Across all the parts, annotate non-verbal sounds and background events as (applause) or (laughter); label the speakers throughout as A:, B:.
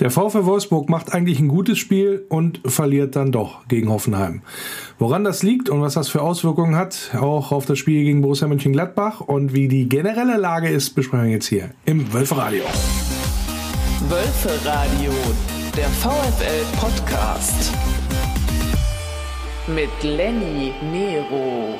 A: Der VfL Wolfsburg macht eigentlich ein gutes Spiel und verliert dann doch gegen Hoffenheim. Woran das liegt und was das für Auswirkungen hat, auch auf das Spiel gegen Borussia Mönchengladbach und wie die generelle Lage ist, besprechen wir jetzt hier im Wölferadio.
B: Wölferadio, der VfL Podcast mit Lenny Nero.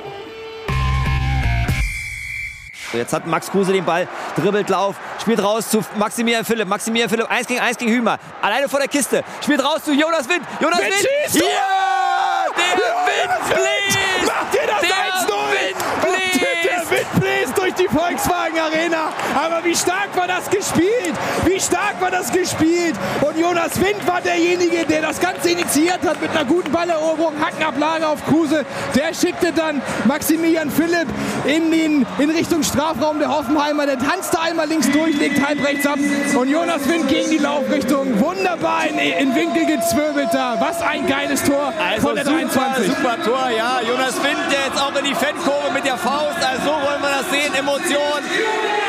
C: Jetzt hat Max Kruse den Ball, dribbelt Lauf, spielt raus zu Maximilian Philipp. Maximilian Philipp, 1 gegen 1 gegen Hümer. Alleine vor der Kiste. Spielt raus zu Jonas Wind. Jonas Wind. Wind. Ja! Der Wind bläst!
D: Macht ihr das
C: Der
D: durch die Volkswagen Arena. Aber wie stark war das gespielt? Wie stark war das gespielt? Und Jonas Wind war derjenige, der das Ganze initiiert hat mit einer guten Balleroberung, Hackenablage auf Kruse. Der schickte dann Maximilian Philipp in, den, in Richtung Strafraum der Hoffenheimer. Der tanzte einmal links durch, legt halb rechts ab. Und Jonas Wind gegen die Laufrichtung. Wunderbar in, in Winkel gezwirbelt da. Was ein geiles Tor
C: Also
D: von der
C: super,
D: 23.
C: super Tor, ja. Jonas Wind, der jetzt auch in die Fankurve mit der Faust. Also so wollen wir das sehen. Emotion,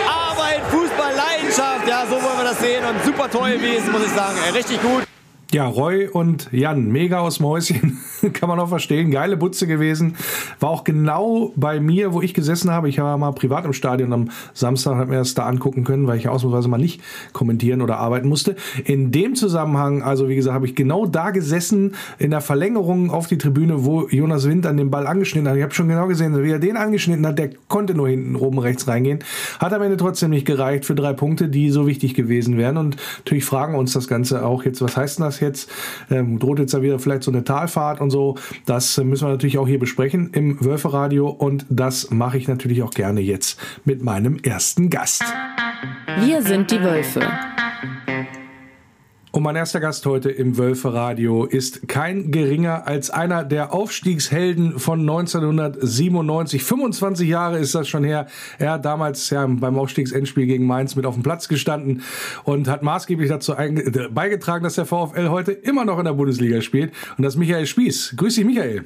C: Arbeit, Fußball, Leidenschaft. Ja, so wollen wir das sehen. Und super Tor gewesen, muss ich sagen. Richtig gut.
A: Ja, Roy und Jan, mega aus dem Häuschen, (laughs) kann man auch verstehen. Geile Butze gewesen. War auch genau bei mir, wo ich gesessen habe. Ich war mal privat im Stadion am Samstag, habe mir das da angucken können, weil ich ausnahmsweise mal nicht kommentieren oder arbeiten musste. In dem Zusammenhang, also wie gesagt, habe ich genau da gesessen, in der Verlängerung auf die Tribüne, wo Jonas Wind an den Ball angeschnitten hat. Ich habe schon genau gesehen, wie er den angeschnitten hat, der konnte nur hinten oben rechts reingehen. Hat am Ende trotzdem nicht gereicht für drei Punkte, die so wichtig gewesen wären. Und natürlich fragen uns das Ganze auch jetzt, was heißt denn das jetzt? Ähm, droht jetzt da wieder vielleicht so eine Talfahrt und so. Das müssen wir natürlich auch hier besprechen im Wölferadio und das mache ich natürlich auch gerne jetzt mit meinem ersten Gast.
B: Wir sind die Wölfe.
A: Und mein erster Gast heute im Wölferadio ist kein geringer als einer der Aufstiegshelden von 1997. 25 Jahre ist das schon her. Er hat damals ja beim Aufstiegsendspiel gegen Mainz mit auf dem Platz gestanden und hat maßgeblich dazu beigetragen, dass der VfL heute immer noch in der Bundesliga spielt. Und das ist Michael Spieß. Grüß dich, Michael.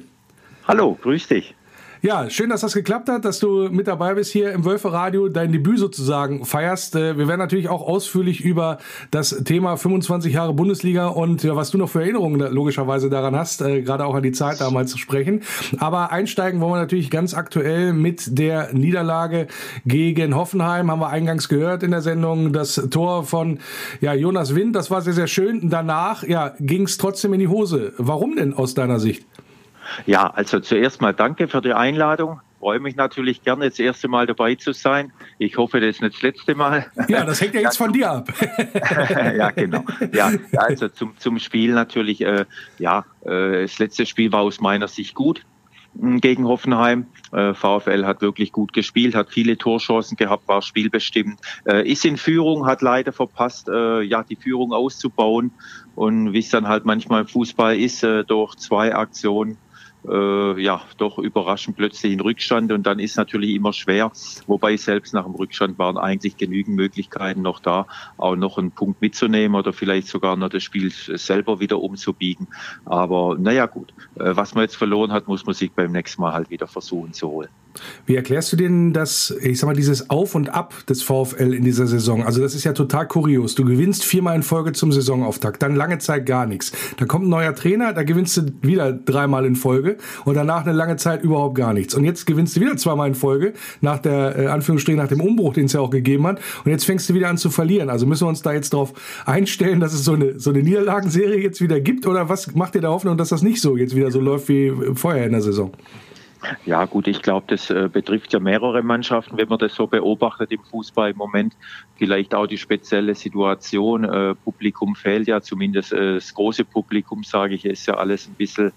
E: Hallo, grüß dich.
A: Ja, schön, dass das geklappt hat, dass du mit dabei bist hier im Wölferadio, dein Debüt sozusagen feierst. Äh, Wir werden natürlich auch ausführlich über das Thema 25 Jahre Bundesliga und was du noch für Erinnerungen logischerweise daran hast, äh, gerade auch an die Zeit damals zu sprechen. Aber einsteigen wollen wir natürlich ganz aktuell mit der Niederlage gegen Hoffenheim. Haben wir eingangs gehört in der Sendung. Das Tor von ja, Jonas Wind, das war sehr, sehr schön. Danach ja, ging es trotzdem in die Hose. Warum denn aus deiner Sicht?
E: Ja, also zuerst mal danke für die Einladung. Freue mich natürlich gerne, das erste Mal dabei zu sein. Ich hoffe, das ist nicht das letzte Mal.
A: Ja, das hängt ja jetzt von dir ab. (laughs)
E: ja, genau. Ja, also zum, zum Spiel natürlich, äh, ja, äh, das letzte Spiel war aus meiner Sicht gut mh, gegen Hoffenheim. Äh, VfL hat wirklich gut gespielt, hat viele Torchancen gehabt, war spielbestimmt, äh, ist in Führung, hat leider verpasst, äh, ja, die Führung auszubauen. Und wie es dann halt manchmal im Fußball ist, äh, durch zwei Aktionen äh, ja, doch überraschend plötzlich in Rückstand und dann ist natürlich immer schwer, wobei selbst nach dem Rückstand waren eigentlich genügend Möglichkeiten noch da, auch noch einen Punkt mitzunehmen oder vielleicht sogar noch das Spiel selber wieder umzubiegen. Aber naja gut, äh, was man jetzt verloren hat, muss man sich beim nächsten Mal halt wieder versuchen zu holen.
A: Wie erklärst du denn das, ich sag mal, dieses Auf und Ab des VfL in dieser Saison? Also das ist ja total kurios. Du gewinnst viermal in Folge zum Saisonauftakt, dann lange Zeit gar nichts. Da kommt ein neuer Trainer, da gewinnst du wieder dreimal in Folge und danach eine lange Zeit überhaupt gar nichts. Und jetzt gewinnst du wieder zweimal in Folge, nach der, äh, Anführungsstrichen, nach dem Umbruch, den es ja auch gegeben hat. Und jetzt fängst du wieder an zu verlieren. Also müssen wir uns da jetzt darauf einstellen, dass es so eine, so eine Niederlagenserie jetzt wieder gibt? Oder was macht dir da Hoffnung, dass das nicht so jetzt wieder so läuft wie vorher in der Saison?
E: Ja gut, ich glaube, das äh, betrifft ja mehrere Mannschaften, wenn man das so beobachtet im Fußball im Moment. Vielleicht auch die spezielle Situation. Äh, Publikum fehlt ja, zumindest äh, das große Publikum, sage ich, ist ja alles ein bisschen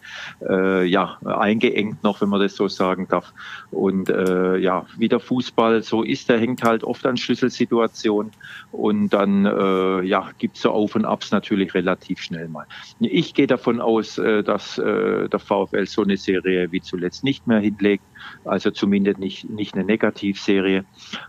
E: äh, ja, eingeengt noch, wenn man das so sagen darf. Und äh, ja, wie der Fußball so ist, der hängt halt oft an Schlüsselsituationen und dann äh, ja, gibt's so Auf und Abs natürlich relativ schnell mal. Ich gehe davon aus, dass der VfL so eine Serie wie zuletzt nicht mehr med Hidlik also zumindest nicht, nicht eine Negativserie.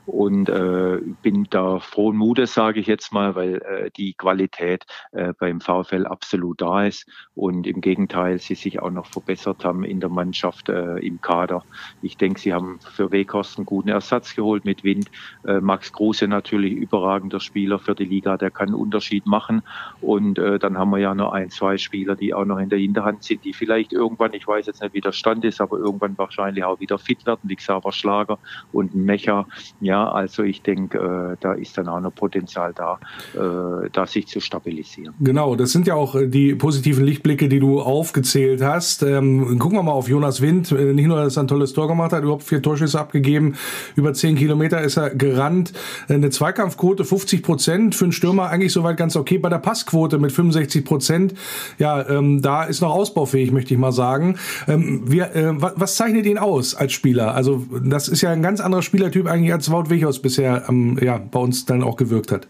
E: Und äh, bin da frohen Mutes, sage ich jetzt mal, weil äh, die Qualität äh, beim VfL absolut da ist und im Gegenteil, sie sich auch noch verbessert haben in der Mannschaft, äh, im Kader. Ich denke, sie haben für Weghorst einen guten Ersatz geholt mit Wind. Äh, Max Kruse natürlich überragender Spieler für die Liga, der kann einen Unterschied machen. Und äh, dann haben wir ja noch ein, zwei Spieler, die auch noch in der Hinterhand sind, die vielleicht irgendwann, ich weiß jetzt nicht, wie der Stand ist, aber irgendwann wahrscheinlich auch wieder fit werden, wie Xaver Schlager und Mecher. Ja, also ich denke, äh, da ist dann auch noch Potenzial da, äh, da sich zu stabilisieren.
A: Genau, das sind ja auch äh, die positiven Lichtblicke, die du aufgezählt hast. Ähm, gucken wir mal auf Jonas Wind. Nicht nur, dass er ein tolles Tor gemacht hat, überhaupt vier Torschüsse abgegeben, über zehn Kilometer ist er gerannt. Eine Zweikampfquote 50 Prozent, für einen Stürmer eigentlich soweit ganz okay. Bei der Passquote mit 65 Prozent, ja, ähm, da ist noch ausbaufähig, möchte ich mal sagen. Ähm, wir, äh, was zeichnet ihn aus als Spieler? Also das ist ja ein ganz anderer Spielertyp eigentlich als Wout Wichos bisher ähm, ja, bei uns dann auch gewirkt hat.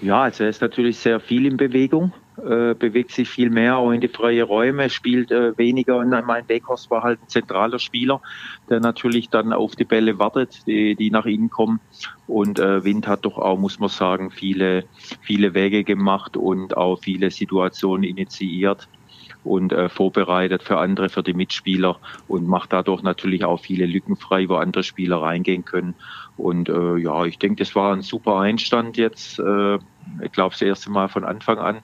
E: Ja, also er ist natürlich sehr viel in Bewegung, äh, bewegt sich viel mehr auch in die freie Räume, spielt äh, weniger. Und mein Weghorst war halt ein zentraler Spieler, der natürlich dann auf die Bälle wartet, die, die nach innen kommen. Und äh, Wind hat doch auch, muss man sagen, viele, viele Wege gemacht und auch viele Situationen initiiert und äh, vorbereitet für andere, für die Mitspieler und macht dadurch natürlich auch viele Lücken frei, wo andere Spieler reingehen können. Und äh, ja, ich denke, das war ein super Einstand jetzt. Äh, ich glaube, das erste Mal von Anfang an.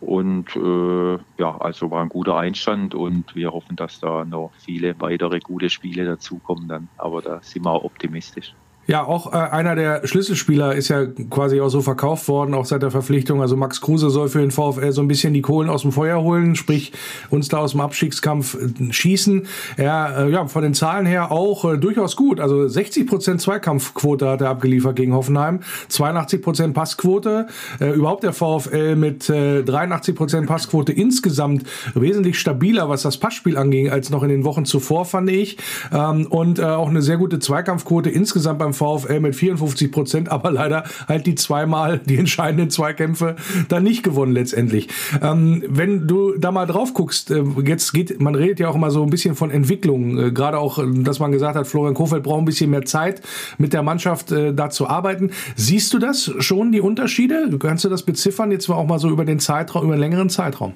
E: Und äh, ja, also war ein guter Einstand und wir hoffen, dass da noch viele weitere gute Spiele dazukommen dann. Aber da sind wir auch optimistisch.
A: Ja, auch äh, einer der Schlüsselspieler ist ja quasi auch so verkauft worden, auch seit der Verpflichtung. Also Max Kruse soll für den VfL so ein bisschen die Kohlen aus dem Feuer holen, sprich uns da aus dem Abstiegskampf äh, schießen. Er, äh, ja, von den Zahlen her auch äh, durchaus gut. Also 60 Prozent Zweikampfquote hat er abgeliefert gegen Hoffenheim, 82 Prozent Passquote. Äh, überhaupt der VfL mit äh, 83 Prozent Passquote insgesamt wesentlich stabiler, was das Passspiel anging, als noch in den Wochen zuvor, fand ich. Ähm, und äh, auch eine sehr gute Zweikampfquote insgesamt beim VfL mit 54 Prozent, (laughs) aber leider halt die zweimal die entscheidenden Zweikämpfe dann nicht gewonnen letztendlich. Ähm, wenn du da mal drauf guckst, äh, jetzt geht, man redet ja auch immer so ein bisschen von Entwicklung, äh, gerade auch, äh, dass man gesagt hat, Florian Kofeld braucht ein bisschen mehr Zeit mit der Mannschaft äh, da zu arbeiten. Siehst du das schon, die Unterschiede? Kannst du das beziffern, jetzt auch mal so über den Zeitraum, über einen längeren Zeitraum?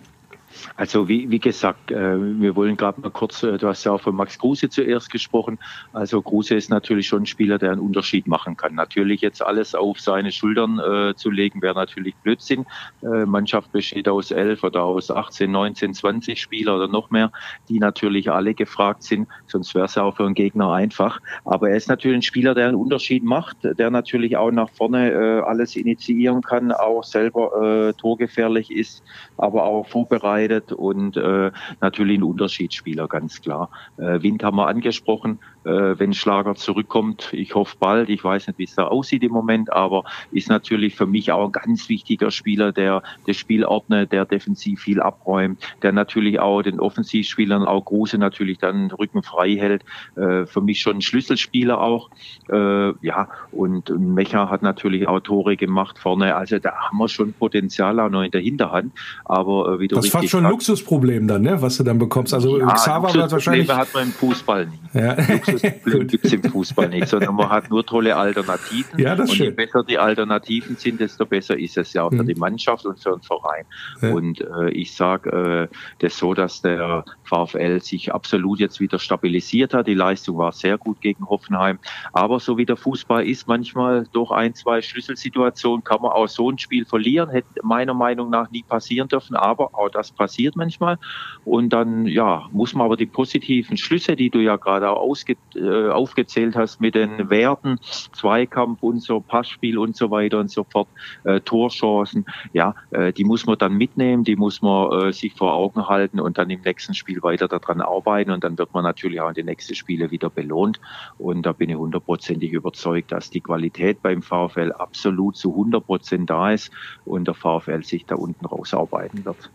E: Also wie, wie gesagt, äh, wir wollen gerade mal kurz, äh, du hast ja auch von Max Kruse zuerst gesprochen. Also Kruse ist natürlich schon ein Spieler, der einen Unterschied machen kann. Natürlich jetzt alles auf seine Schultern äh, zu legen, wäre natürlich Blödsinn. Äh, Mannschaft besteht aus elf oder aus 18, 19, 20 Spieler oder noch mehr, die natürlich alle gefragt sind. Sonst wäre es ja auch für einen Gegner einfach. Aber er ist natürlich ein Spieler, der einen Unterschied macht, der natürlich auch nach vorne äh, alles initiieren kann, auch selber äh, torgefährlich ist, aber auch vorbereitet wird und äh, natürlich ein Unterschiedsspieler, ganz klar. Äh, Wind haben wir angesprochen, wenn Schlager zurückkommt. Ich hoffe bald. Ich weiß nicht, wie es da aussieht im Moment, aber ist natürlich für mich auch ein ganz wichtiger Spieler, der das Spiel ordnet, der defensiv viel abräumt, der natürlich auch den Offensivspielern, auch Große natürlich dann Rücken frei hält. Äh, für mich schon ein Schlüsselspieler auch. Äh, ja, und Mecha hat natürlich auch Tore gemacht vorne. Also da haben wir schon Potenzial auch noch in der Hinterhand. Aber
A: äh, wie du das ist fast schon ein Luxusproblem dann, ne? was du dann bekommst. Also
E: ja, Xaver hat wahrscheinlich. hat man im Fußball nicht. Ja. Luxusproblem gibt es im Fußball nicht, sondern man hat nur tolle Alternativen. Ja, das und je besser die Alternativen sind, desto besser ist es ja auch für mhm. die Mannschaft und für den Verein. Ja. Und äh, ich sage äh, das so, dass der VfL sich absolut jetzt wieder stabilisiert hat. Die Leistung war sehr gut gegen Hoffenheim. Aber so wie der Fußball ist, manchmal durch ein, zwei Schlüsselsituationen kann man auch so ein Spiel verlieren. Hätte meiner Meinung nach nie passieren dürfen. Aber auch das passiert manchmal. Und dann, ja, muss man aber die positiven Schlüsse, die du ja gerade auch ausge äh, aufgezählt hast mit den Werten, Zweikampf und so, Passspiel und so weiter und so fort, äh, Torchancen, ja, äh, die muss man dann mitnehmen, die muss man äh, sich vor Augen halten und dann im nächsten Spiel weiter daran arbeiten und dann wird man natürlich auch in den nächsten Spielen wieder belohnt und da bin ich hundertprozentig überzeugt, dass die Qualität beim VfL absolut zu 100 Prozent da ist und der VfL sich da unten rausarbeiten wird.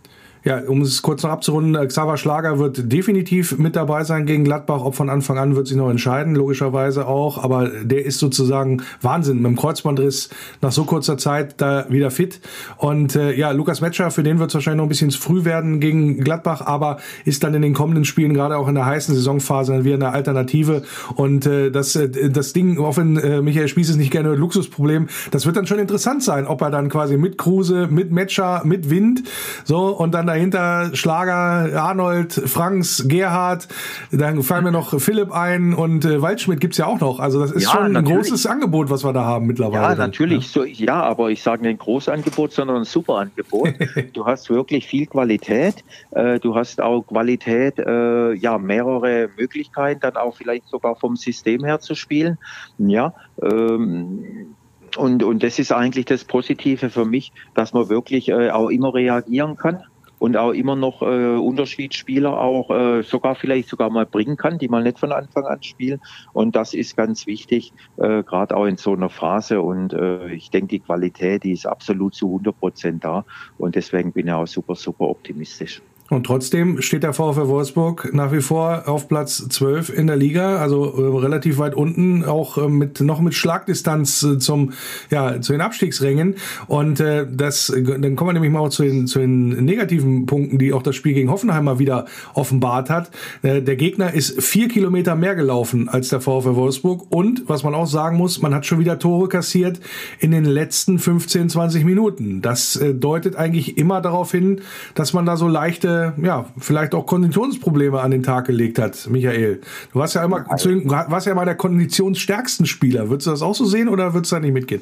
A: Ja, um es kurz noch abzurunden, äh, Xaver Schlager wird definitiv mit dabei sein gegen Gladbach. Ob von Anfang an wird sich noch entscheiden, logischerweise auch. Aber der ist sozusagen Wahnsinn mit dem Kreuzbandriss nach so kurzer Zeit da wieder fit. Und äh, ja, Lukas Metscher, für den wird es wahrscheinlich noch ein bisschen zu früh werden gegen Gladbach, aber ist dann in den kommenden Spielen, gerade auch in der heißen Saisonphase, wieder eine Alternative. Und äh, das, äh, das Ding, auch wenn äh, Michael Spieß es nicht gerne hört, Luxusproblem, das wird dann schon interessant sein, ob er dann quasi mit Kruse, mit Metscher, mit Wind, so und dann dahinter Schlager, Arnold, Franks, Gerhard, dann fallen mir noch Philipp ein und äh, Waldschmidt gibt's ja auch noch. Also das ist
E: Ja,
A: schon ein
E: natürlich.
A: großes Angebot, was wir da haben mittlerweile.
E: Ja, natürlich. So, ja, aber ich sage nicht ein Großangebot, sondern ein Superangebot. (laughs) du hast wirklich viel Qualität. Äh, du hast auch Qualität, äh, ja, mehrere Möglichkeiten, dann auch vielleicht sogar vom System her zu spielen. Ja, ähm, und, und das ist eigentlich das Positive für mich, dass man wirklich äh, auch immer reagieren kann und auch immer noch äh, Unterschiedsspieler auch äh, sogar vielleicht sogar mal bringen kann, die mal nicht von Anfang an spielen. Und das ist ganz wichtig, äh, gerade auch in so einer Phase. Und äh, ich denke, die Qualität, die ist absolut zu 100 Prozent da. Und deswegen bin ich auch super, super optimistisch.
A: Und trotzdem steht der VfL Wolfsburg nach wie vor auf Platz 12 in der Liga, also äh, relativ weit unten, auch äh, mit noch mit Schlagdistanz äh, zum ja zu den Abstiegsrängen. Und äh, das, dann kommen wir nämlich mal auch zu den, zu den negativen Punkten, die auch das Spiel gegen Hoffenheim mal wieder offenbart hat. Äh, der Gegner ist vier Kilometer mehr gelaufen als der VfL Wolfsburg und was man auch sagen muss, man hat schon wieder Tore kassiert in den letzten 15, 20 Minuten. Das äh, deutet eigentlich immer darauf hin, dass man da so leichte ja, vielleicht auch Konditionsprobleme an den Tag gelegt hat, Michael. Du warst ja immer, zu den- warst ja mal der konditionsstärksten Spieler. Würdest du das auch so sehen oder würdest du da nicht mitgehen?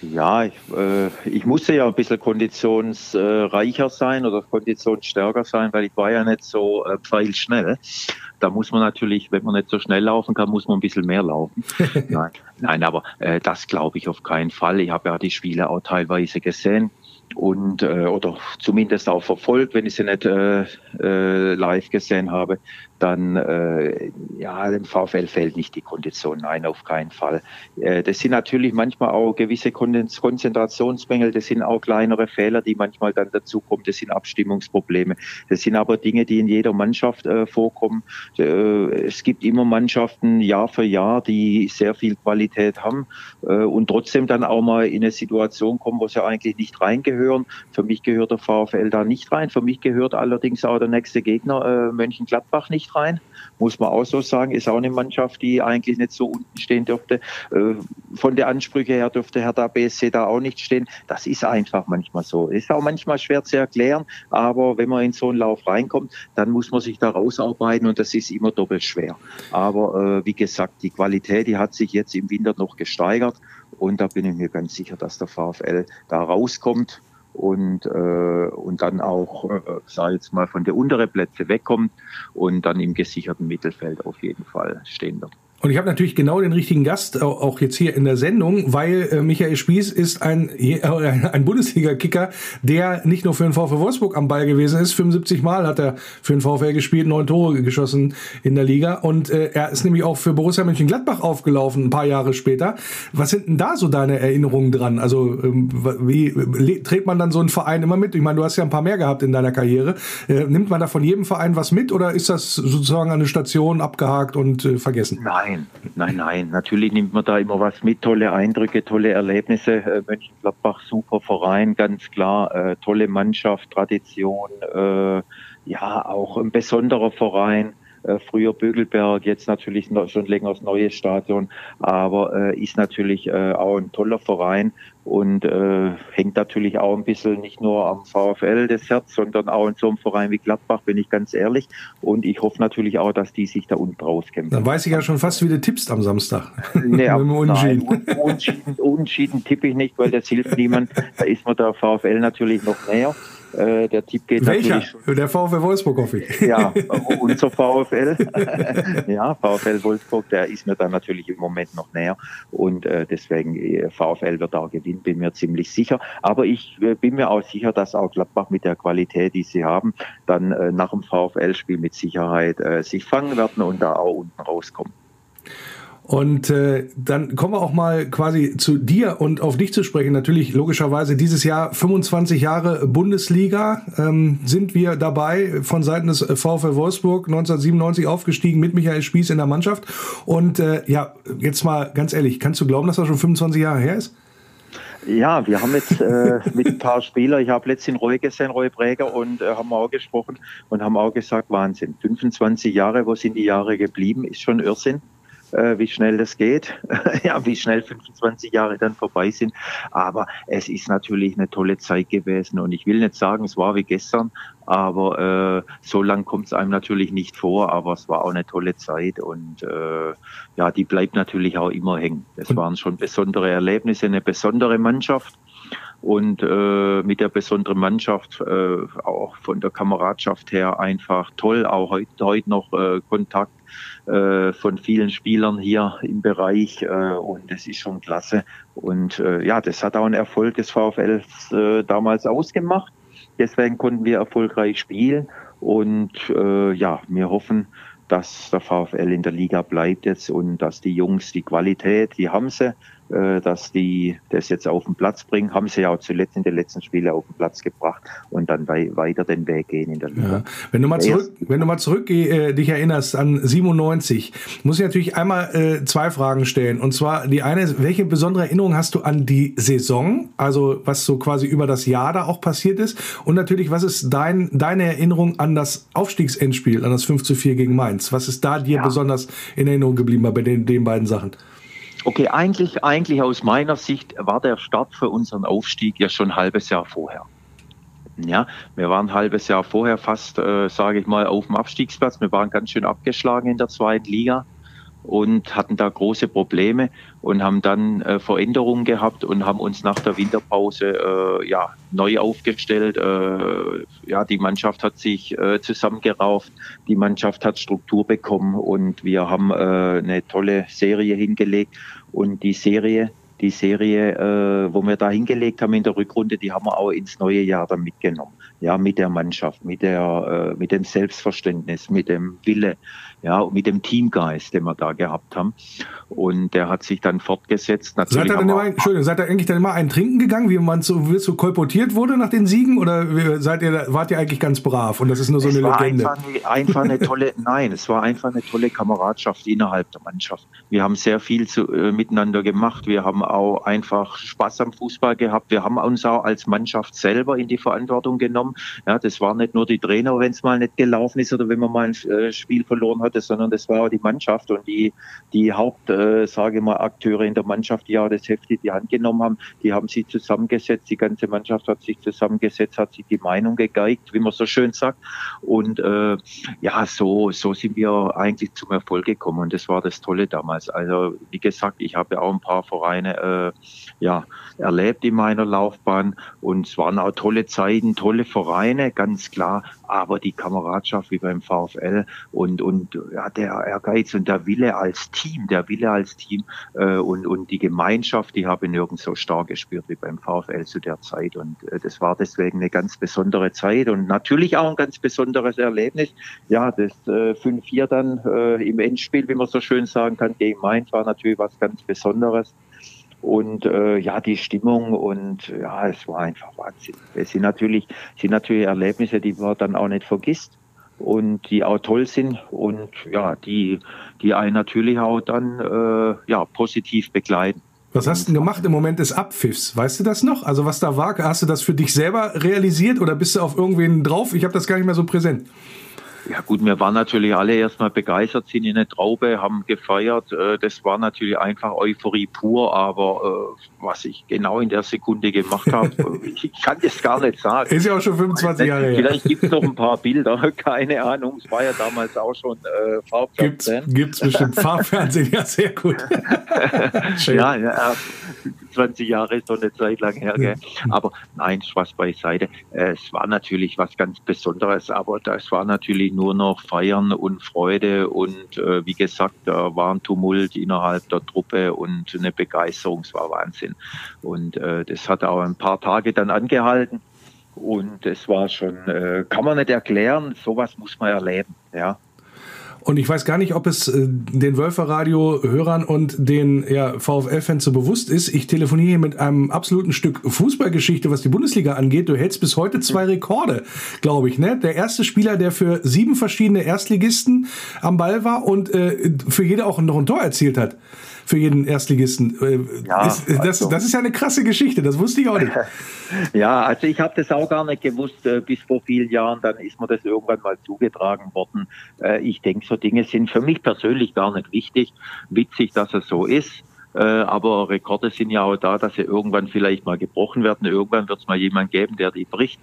E: Ja, ich, äh, ich musste ja ein bisschen konditionsreicher sein oder konditionsstärker sein, weil ich war ja nicht so äh, pfeilschnell. Da muss man natürlich, wenn man nicht so schnell laufen kann, muss man ein bisschen mehr laufen. (laughs) Nein, nein aber äh, das glaube ich auf keinen Fall. Ich habe ja die Spiele auch teilweise gesehen und äh, oder zumindest auch verfolgt, wenn ich sie nicht äh, äh, live gesehen habe, dann äh, ja, dem VfL fällt nicht die Kondition, nein, auf keinen Fall. Äh, das sind natürlich manchmal auch gewisse Kon- Konzentrationsmängel, das sind auch kleinere Fehler, die manchmal dann dazukommen, das sind Abstimmungsprobleme, das sind aber Dinge, die in jeder Mannschaft äh, vorkommen. Äh, es gibt immer Mannschaften Jahr für Jahr, die sehr viel Qualität haben äh, und trotzdem dann auch mal in eine Situation kommen, wo sie eigentlich nicht reingehören. Für mich gehört der VfL da nicht rein. Für mich gehört allerdings auch der nächste Gegner äh, Mönchengladbach nicht rein. Muss man auch so sagen, ist auch eine Mannschaft, die eigentlich nicht so unten stehen dürfte. Äh, von der Ansprüche her dürfte Hertha BSC da auch nicht stehen. Das ist einfach manchmal so. Ist auch manchmal schwer zu erklären, aber wenn man in so einen Lauf reinkommt, dann muss man sich da rausarbeiten und das ist immer doppelt schwer. Aber äh, wie gesagt, die Qualität, die hat sich jetzt im Winter noch gesteigert und da bin ich mir ganz sicher, dass der VfL da rauskommt und, äh, und dann auch, äh, sag ich jetzt mal, von der unteren Plätze wegkommt und dann im gesicherten Mittelfeld auf jeden Fall stehen wird.
A: Und ich habe natürlich genau den richtigen Gast au- auch jetzt hier in der Sendung, weil äh, Michael Spieß ist ein, (laughs) ein Bundesliga-Kicker, der nicht nur für den VfL Wolfsburg am Ball gewesen ist. 75 Mal hat er für den VfL gespielt, neun Tore geschossen in der Liga. Und äh, er ist nämlich auch für Borussia Mönchengladbach aufgelaufen, ein paar Jahre später. Was sind denn da so deine Erinnerungen dran? Also ähm, wie trägt man dann so einen Verein immer mit? Ich meine, du hast ja ein paar mehr gehabt in deiner Karriere. Äh, nimmt man da von jedem Verein was mit oder ist das sozusagen eine Station abgehakt und vergessen?
E: Nein, nein, nein. Natürlich nimmt man da immer was mit. Tolle Eindrücke, tolle Erlebnisse. Äh, Mönchengladbach, super Verein, ganz klar. Äh, tolle Mannschaft, Tradition. Äh, ja, auch ein besonderer Verein. Äh, früher Bögelberg, jetzt natürlich schon länger das neue Stadion. Aber äh, ist natürlich äh, auch ein toller Verein und hängt natürlich auch ein bisschen nicht nur am VfL das Herz, sondern auch in so einem Verein wie Gladbach, bin ich ganz ehrlich. Und ich hoffe natürlich auch, dass die sich da unten rauskämpfen.
A: Dann weiß ich ja schon fast, wie du tippst am Samstag.
E: Nee, (laughs)
A: Mit dem
E: aber nein,
A: Unentschieden.
E: un- unentschieden, unentschieden tippe ich nicht, weil das hilft niemand. Da ist mir der VfL natürlich noch näher. Äh, der Tipp geht
A: Welcher?
E: natürlich schon.
A: Der VfL Wolfsburg, hoffe ich.
E: Ja, (laughs) unser VfL. (laughs) ja, VfL Wolfsburg, der ist mir dann natürlich im Moment noch näher. Und äh, deswegen, äh, VfL wird auch gewinnen, bin mir ziemlich sicher. Aber ich äh, bin mir auch sicher, dass auch Gladbach mit der Qualität, die sie haben, dann äh, nach dem VfL-Spiel mit Sicherheit sich fangen werden und da auch unten rauskommen.
A: Und äh, dann kommen wir auch mal quasi zu dir und auf dich zu sprechen. Natürlich logischerweise dieses Jahr 25 Jahre Bundesliga ähm, sind wir dabei von Seiten des VfL Wolfsburg 1997 aufgestiegen mit Michael Spieß in der Mannschaft. Und äh, ja, jetzt mal ganz ehrlich, kannst du glauben, dass das schon 25 Jahre her ist?
E: Ja, wir haben jetzt äh, mit ein paar Spielern, ich habe letztens Roy gesehen, Roy Präger, und äh, haben auch gesprochen und haben auch gesagt, Wahnsinn, 25 Jahre, wo sind die Jahre geblieben, ist schon Irrsinn äh, wie schnell das geht, (laughs) ja, wie schnell 25 Jahre dann vorbei sind. Aber es ist natürlich eine tolle Zeit gewesen und ich will nicht sagen, es war wie gestern, aber äh, so lang kommt es einem natürlich nicht vor, aber es war auch eine tolle Zeit und äh, ja, die bleibt natürlich auch immer hängen. Es waren schon besondere Erlebnisse, eine besondere Mannschaft und äh, mit der besonderen Mannschaft äh, auch von der Kameradschaft her einfach toll. Auch heute, heute noch äh, Kontakt von vielen Spielern hier im Bereich äh, und das ist schon klasse. Und äh, ja, das hat auch einen Erfolg des VfLs äh, damals ausgemacht. Deswegen konnten wir erfolgreich spielen und äh, ja, wir hoffen, dass der VfL in der Liga bleibt jetzt und dass die Jungs die Qualität, die haben sie, äh, dass die das jetzt auf den Platz bringen. Haben sie ja auch zuletzt in den letzten Spielen auf den Platz gebracht und dann wei weiter den Weg gehen in der Liga. Ja.
A: Wenn du mal zurück, wenn du mal zurück äh, dich erinnerst an 97, muss ich natürlich einmal äh, zwei Fragen stellen. Und zwar die eine ist, welche besondere Erinnerung hast du an die Saison? Also was so quasi über das Jahr da auch passiert ist. Und natürlich, was ist dein, deine Erinnerung an das Aufstiegsendspiel, an das 5 zu 4 gegen Mainz? Was ist da dir ja. besonders in Erinnerung geblieben bei den, den beiden Sachen?
E: Okay, eigentlich, eigentlich aus meiner Sicht war der Start für unseren Aufstieg ja schon ein halbes Jahr vorher. Ja, wir waren ein halbes Jahr vorher fast, äh, sage ich mal, auf dem Abstiegsplatz. Wir waren ganz schön abgeschlagen in der zweiten Liga und hatten da große Probleme und haben dann äh, Veränderungen gehabt und haben uns nach der Winterpause äh, ja neu aufgestellt. Äh, ja, die Mannschaft hat sich äh, zusammengerauft, die Mannschaft hat Struktur bekommen und wir haben äh, eine tolle Serie hingelegt und die Serie die Serie, äh, wo wir da hingelegt haben in der Rückrunde, die haben wir auch ins neue Jahr dann mitgenommen. Ja, mit der Mannschaft, mit der, mit dem Selbstverständnis, mit dem Wille ja, mit dem Teamgeist, den wir da gehabt haben. Und der hat sich dann fortgesetzt.
A: Natürlich seid ihr dann immer, Entschuldigung, seid ihr eigentlich dann immer ein Trinken gegangen, wie man so, wie so kolportiert wurde nach den Siegen? Oder seid ihr, wart ihr eigentlich ganz brav und das ist nur so es eine war Legende?
E: Einfach, eine, einfach eine tolle, (laughs) nein, es war einfach eine tolle Kameradschaft innerhalb der Mannschaft. Wir haben sehr viel zu, äh, miteinander gemacht. Wir haben auch einfach Spaß am Fußball gehabt. Wir haben uns auch als Mannschaft selber in die Verantwortung genommen. Ja, das war nicht nur die Trainer, wenn es mal nicht gelaufen ist oder wenn man mal ein äh, Spiel verloren hat hatte, sondern das war die Mannschaft und die, die Haupt, äh, sage mal, Akteure in der Mannschaft, die ja das Heft in die Hand genommen haben, die haben sich zusammengesetzt, die ganze Mannschaft hat sich zusammengesetzt, hat sich die Meinung gegeigt, wie man so schön sagt. Und äh, ja, so, so sind wir eigentlich zum Erfolg gekommen und das war das Tolle damals. Also wie gesagt, ich habe auch ein paar Vereine äh, ja, erlebt in meiner Laufbahn und es waren auch tolle Zeiten, tolle Vereine, ganz klar, aber die Kameradschaft wie beim VfL und, und ja, der Ehrgeiz und der Wille als Team, der Wille als Team äh, und, und die Gemeinschaft, die habe ich nirgends so stark gespürt wie beim VfL zu der Zeit. Und äh, das war deswegen eine ganz besondere Zeit und natürlich auch ein ganz besonderes Erlebnis. Ja, das äh, 5-4 dann äh, im Endspiel, wie man so schön sagen kann, gegen Mainz war natürlich was ganz Besonderes. Und äh, ja, die Stimmung und ja, es war einfach Wahnsinn. Es sind natürlich, sind natürlich Erlebnisse, die man dann auch nicht vergisst und die auch toll sind und ja, die, die einen natürlich auch dann äh, ja, positiv begleiten.
A: Was hast du denn gemacht im Moment des Abpfiffs? Weißt du das noch? Also was da war, hast du das für dich selber realisiert oder bist du auf irgendwen drauf? Ich habe das gar nicht mehr so präsent.
E: Ja gut, wir waren natürlich alle erstmal begeistert, sind in eine Traube, haben gefeiert. Äh, das war natürlich einfach Euphorie pur, aber äh, was ich genau in der Sekunde gemacht habe, (laughs) ich kann das gar nicht sagen.
A: Ist ja auch schon 25 Jahre her.
E: Vielleicht gibt es noch ein paar Bilder, (laughs) keine Ahnung. Es war ja damals auch schon äh,
A: Farbfernsehen. Gibt es bestimmt (laughs) Farbfernsehen, ja sehr gut.
E: ja, ja, 20 Jahre ist doch eine Zeit lang her. Gell? Aber nein, Spaß beiseite. Es war natürlich was ganz Besonderes, aber das war natürlich nur noch Feiern und Freude und äh, wie gesagt, da war ein Tumult innerhalb der Truppe und eine Begeisterung, es war Wahnsinn. Und äh, das hat auch ein paar Tage dann angehalten. Und es war schon, äh, kann man nicht erklären, sowas muss man erleben, ja.
A: Und ich weiß gar nicht, ob es äh, den Wölfer-Radio-Hörern und den ja, VfL-Fans so bewusst ist. Ich telefoniere hier mit einem absoluten Stück Fußballgeschichte, was die Bundesliga angeht. Du hältst bis heute zwei Rekorde, glaube ich. Ne? Der erste Spieler, der für sieben verschiedene Erstligisten am Ball war und äh, für jede auch noch ein Tor erzielt hat für jeden Erstligisten. Äh, ja, ist, das, also. das ist ja eine krasse Geschichte, das wusste ich auch nicht. (laughs)
E: ja, also ich habe das auch gar nicht gewusst äh, bis vor vielen Jahren, dann ist mir das irgendwann mal zugetragen worden. Äh, ich denke, so Dinge sind für mich persönlich gar nicht wichtig. Witzig, dass es so ist. Äh, aber Rekorde sind ja auch da, dass sie irgendwann vielleicht mal gebrochen werden. Irgendwann wird es mal jemand geben, der die bricht.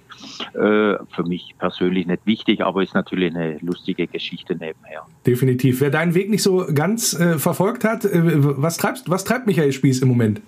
E: Äh, für mich persönlich nicht wichtig, aber ist natürlich eine lustige Geschichte nebenher.
A: Definitiv. Wer deinen Weg nicht so ganz äh, verfolgt hat, äh, was, treibst, was treibt Michael Spieß im Moment?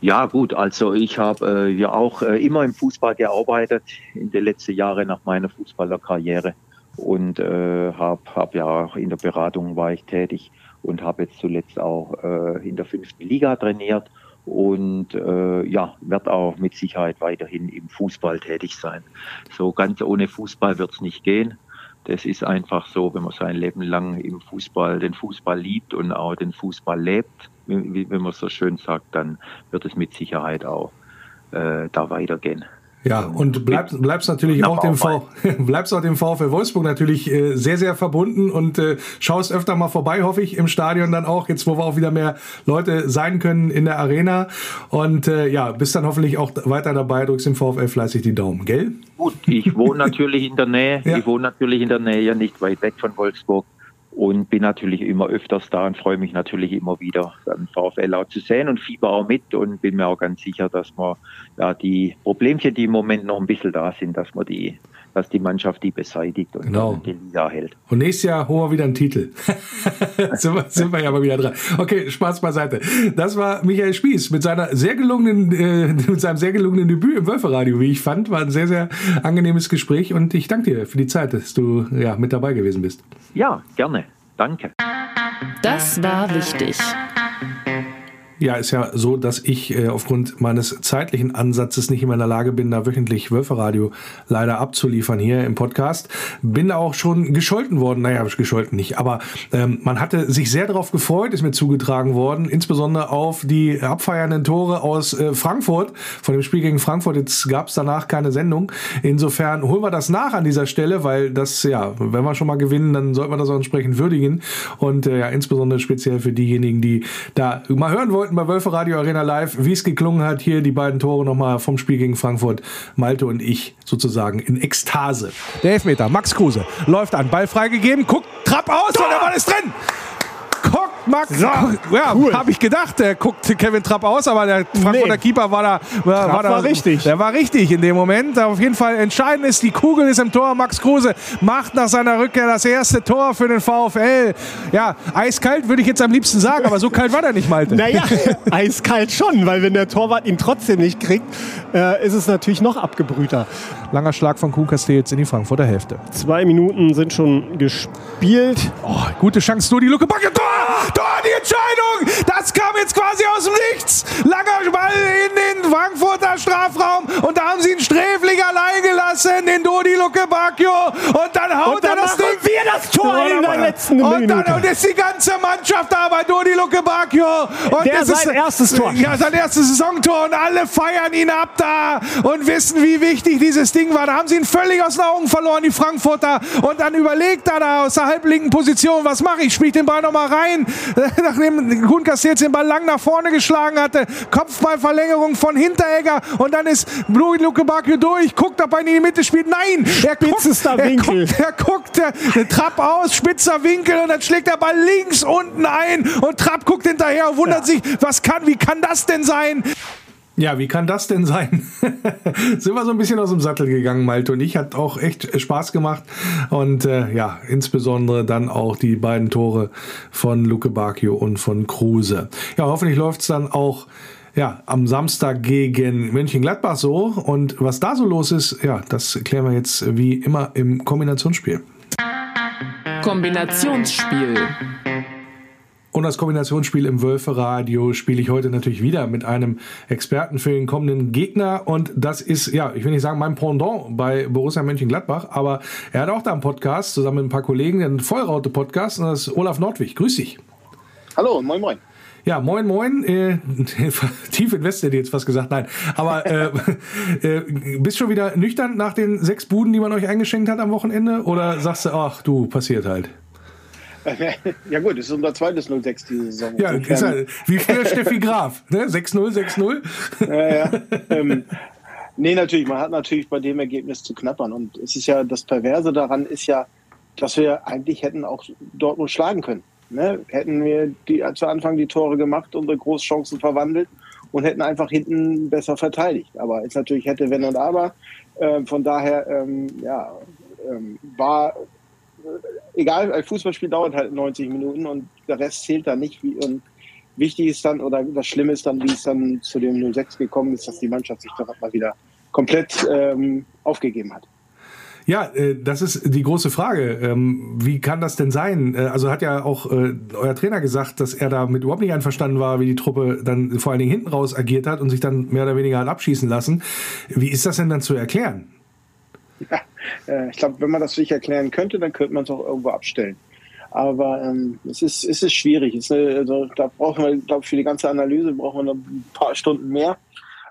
E: Ja, gut, also ich habe äh, ja auch äh, immer im Fußball gearbeitet in den letzten Jahren nach meiner Fußballerkarriere und habe hab ja auch in der Beratung war ich tätig und habe jetzt zuletzt auch äh, in der fünften Liga trainiert und äh, ja, werde auch mit Sicherheit weiterhin im Fußball tätig sein. So ganz ohne Fußball wird es nicht gehen. Das ist einfach so, wenn man sein Leben lang im Fußball, den Fußball liebt und auch den Fußball lebt, wie, wenn man so schön sagt, dann wird es mit Sicherheit auch äh, da weitergehen.
A: Ja, und bleibst, bleibst natürlich auch dem, v (laughs) bleibst auch dem VfL Wolfsburg natürlich äh, sehr, sehr verbunden und äh, schaust öfter mal vorbei, hoffe ich, im Stadion dann auch, jetzt wo wir auch wieder mehr Leute sein können in der Arena. Und äh, ja, bist dann hoffentlich auch weiter dabei, drückst dem VfL fleißig die Daumen, gell?
E: Gut, ich wohne natürlich in der Nähe, (laughs) ja. ich wohne natürlich in der Nähe, nicht weit weg von Wolfsburg und bin natürlich immer öfters da und freue mich natürlich immer wieder, dann VfL auch zu sehen und fieber auch mit. Und bin mir auch ganz sicher, dass wir ja die Problemchen, die im Moment noch ein bisschen da sind, dass wir die dass die Mannschaft die beseitigt und genau. die Liga hält.
A: Und nächstes Jahr holen wir wieder einen Titel. (laughs) sind, wir, sind wir ja mal wieder dran. Okay, Spaß beiseite. Das war Michael Spieß mit seiner sehr gelungenen, äh, (laughs) mit seinem sehr gelungenen Debüt im Wölferadio, wie ich fand. War ein sehr, sehr angenehmes Gespräch und ich danke dir für die Zeit, dass du ja, mit dabei gewesen bist.
E: Ja, gerne. Danke.
B: Das war wichtig.
A: Ja, ist ja so, dass ich äh, aufgrund meines zeitlichen Ansatzes nicht immer in der Lage bin, da wöchentlich Wölferradio leider abzuliefern hier im Podcast. Bin auch schon gescholten worden. Naja, habe ich gescholten nicht. Aber ähm, man hatte sich sehr darauf gefreut, ist mir zugetragen worden, insbesondere auf die abfeiernden Tore aus äh, Frankfurt, von dem Spiel gegen Frankfurt. Jetzt gab es danach keine Sendung. Insofern holen wir das nach an dieser Stelle, weil das, ja, wenn wir schon mal gewinnen, dann sollte man das auch entsprechend würdigen. Und äh, ja, insbesondere speziell für diejenigen, die da mal hören wollten, bei Wölfe Radio Arena Live, wie es geklungen hat. Hier die beiden Tore nochmal vom Spiel gegen Frankfurt. Malte und ich sozusagen in Ekstase. Der Elfmeter, Max Kruse läuft an, Ball freigegeben, guckt, Trapp aus und der Ball ist drin. Max. So, ja, cool. habe ich gedacht. Der guckt Kevin Trapp aus, aber der Frankfurter nee. Keeper war da. War, war, da, war richtig. Der war richtig in dem Moment. Auf jeden Fall entscheidend ist, die Kugel ist im Tor. Max Kruse macht nach seiner Rückkehr das erste Tor für den VfL. Ja, eiskalt würde ich jetzt am liebsten sagen, aber so kalt war der nicht, Malte.
D: Naja, (laughs) eiskalt schon, weil wenn der Torwart ihn trotzdem nicht kriegt, äh, ist es natürlich noch abgebrühter.
A: Langer Schlag von Kuhn Castells in die Frankfurter Hälfte.
D: Zwei Minuten sind schon gespielt.
A: Oh, gute Chance, nur die Lücke. Backe, Tor! Tor, die Entscheidung! Das kam jetzt quasi aus dem Nichts. Langer Ball in den Frankfurter Strafraum und da haben sie einen Sträfling allein gelassen, den Dodi Luke Bacchio. Und dann haut und dann er das Ding.
D: wir das Tor in der letzten
A: und
D: Minute.
A: Dann, und ist die ganze Mannschaft da bei Dodi Luke Bacchio. Und
D: Der sein ist, erstes Tor.
A: Ja, sein erstes Saisontor und alle feiern ihn ab da und wissen, wie wichtig dieses Ding war. Da haben sie ihn völlig aus den Augen verloren, die Frankfurter. Und dann überlegt er da aus der halblinken Position, was mache ich? Spiele ich den Ball nochmal rein? (laughs) Nachdem Kuhn Castells den Ball lang nach vorne geschlagen hatte, Kopfballverlängerung von Hinteregger und dann ist Luke Bacchio durch, guckt, ob er in die Mitte spielt. Nein, er guckt, er guckt, er guckt, der, der Trapp aus, spitzer Winkel und dann schlägt der Ball links unten ein und Trapp guckt hinterher und wundert ja. sich, was kann, wie kann das denn sein? Ja, wie kann das denn sein? (laughs) Sind wir so ein bisschen aus dem Sattel gegangen, Malte und ich. Hat auch echt Spaß gemacht. Und äh, ja, insbesondere dann auch die beiden Tore von Luke Bacchio und von Kruse. Ja, hoffentlich läuft es dann auch ja, am Samstag gegen Mönchengladbach so. Und was da so los ist, ja, das klären wir jetzt wie immer im Kombinationsspiel.
B: Kombinationsspiel.
A: Und das Kombinationsspiel im Wölferadio spiele ich heute natürlich wieder mit einem Experten für den kommenden Gegner. Und das ist, ja, ich will nicht sagen mein Pendant bei Borussia Mönchengladbach, aber er hat auch da einen Podcast zusammen mit ein paar Kollegen, den Vollraute-Podcast. Und das ist Olaf Nordwig. Grüß dich.
F: Hallo, moin, moin.
A: Ja, moin, moin. Äh, (laughs) tief investiert jetzt fast gesagt, nein. Aber äh, (laughs) äh, bist schon wieder nüchtern nach den sechs Buden, die man euch eingeschenkt hat am Wochenende? Oder sagst du, ach du, passiert halt? (laughs)
F: Ja gut, das ist unser zweites 06 diese Saison.
A: Ja, halt, wie früher Steffi Graf, ne? 6-0, 6-0.
F: Ja, ja. ähm, nee, natürlich, man hat natürlich bei dem Ergebnis zu knappern. Und es ist ja, das Perverse daran ist ja, dass wir eigentlich hätten auch Dortmund schlagen können. Ne? Hätten wir die, zu Anfang die Tore gemacht, unsere Großchancen verwandelt und hätten einfach hinten besser verteidigt. Aber ist natürlich hätte, wenn und aber. Äh, von daher, ähm, ja, ähm, war egal, ein Fußballspiel dauert halt 90 Minuten und der Rest zählt dann nicht. Wie, und wichtig ist dann, oder das Schlimme ist dann, wie es dann zu dem 06 gekommen ist, dass die Mannschaft sich doch mal wieder komplett ähm, aufgegeben hat.
A: Ja, äh, das ist die große Frage. Ähm, wie kann das denn sein? Äh, also hat ja auch äh, euer Trainer gesagt, dass er damit überhaupt nicht einverstanden war, wie die Truppe dann vor allen Dingen hinten raus agiert hat und sich dann mehr oder weniger hat abschießen lassen. Wie ist das denn dann zu erklären?
F: Ja, äh, ich glaube, wenn man das sich erklären könnte, dann könnte man es auch irgendwo abstellen. Aber ähm, es, ist, es ist schwierig. Es, also, da brauchen wir, glaube für die ganze Analyse brauchen wir noch ein paar Stunden mehr.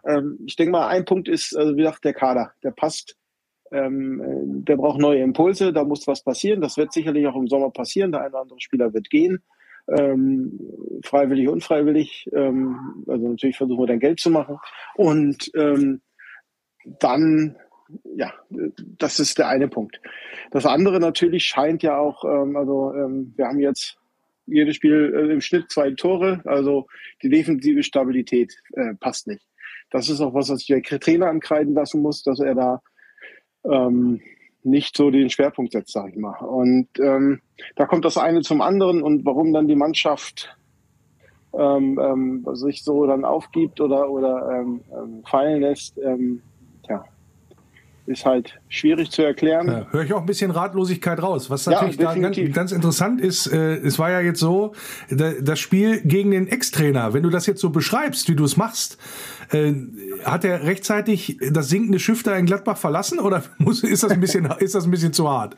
F: Ähm, ich denke mal, ein Punkt ist, also wie gesagt, der Kader. Der passt. Ähm, äh, der braucht neue Impulse. Da muss was passieren. Das wird sicherlich auch im Sommer passieren. Der eine oder andere Spieler wird gehen. Ähm, freiwillig, unfreiwillig. Ähm, also natürlich versuchen wir dann Geld zu machen. Und ähm, dann ja, das ist der eine Punkt. Das andere natürlich scheint ja auch, ähm, also ähm, wir haben jetzt jedes Spiel äh, im Schnitt zwei Tore, also die defensive Stabilität äh, passt nicht. Das ist auch was, was der Trainer ankreiden lassen muss, dass er da ähm, nicht so den Schwerpunkt setzt, sage ich mal. Und ähm, da kommt das eine zum anderen und warum dann die Mannschaft ähm, ähm, sich so dann aufgibt oder, oder ähm, ähm, fallen lässt, ähm, ist halt schwierig zu erklären. Ja,
A: Höre ich auch ein bisschen Ratlosigkeit raus. Was natürlich ja, da ganz, ganz, interessant ist, äh, es war ja jetzt so, da, das Spiel gegen den Ex-Trainer, wenn du das jetzt so beschreibst, wie du es machst, äh, hat er rechtzeitig das sinkende Schiff da in Gladbach verlassen oder (laughs) muss, ist, das ein bisschen, (laughs) ist das ein bisschen zu hart?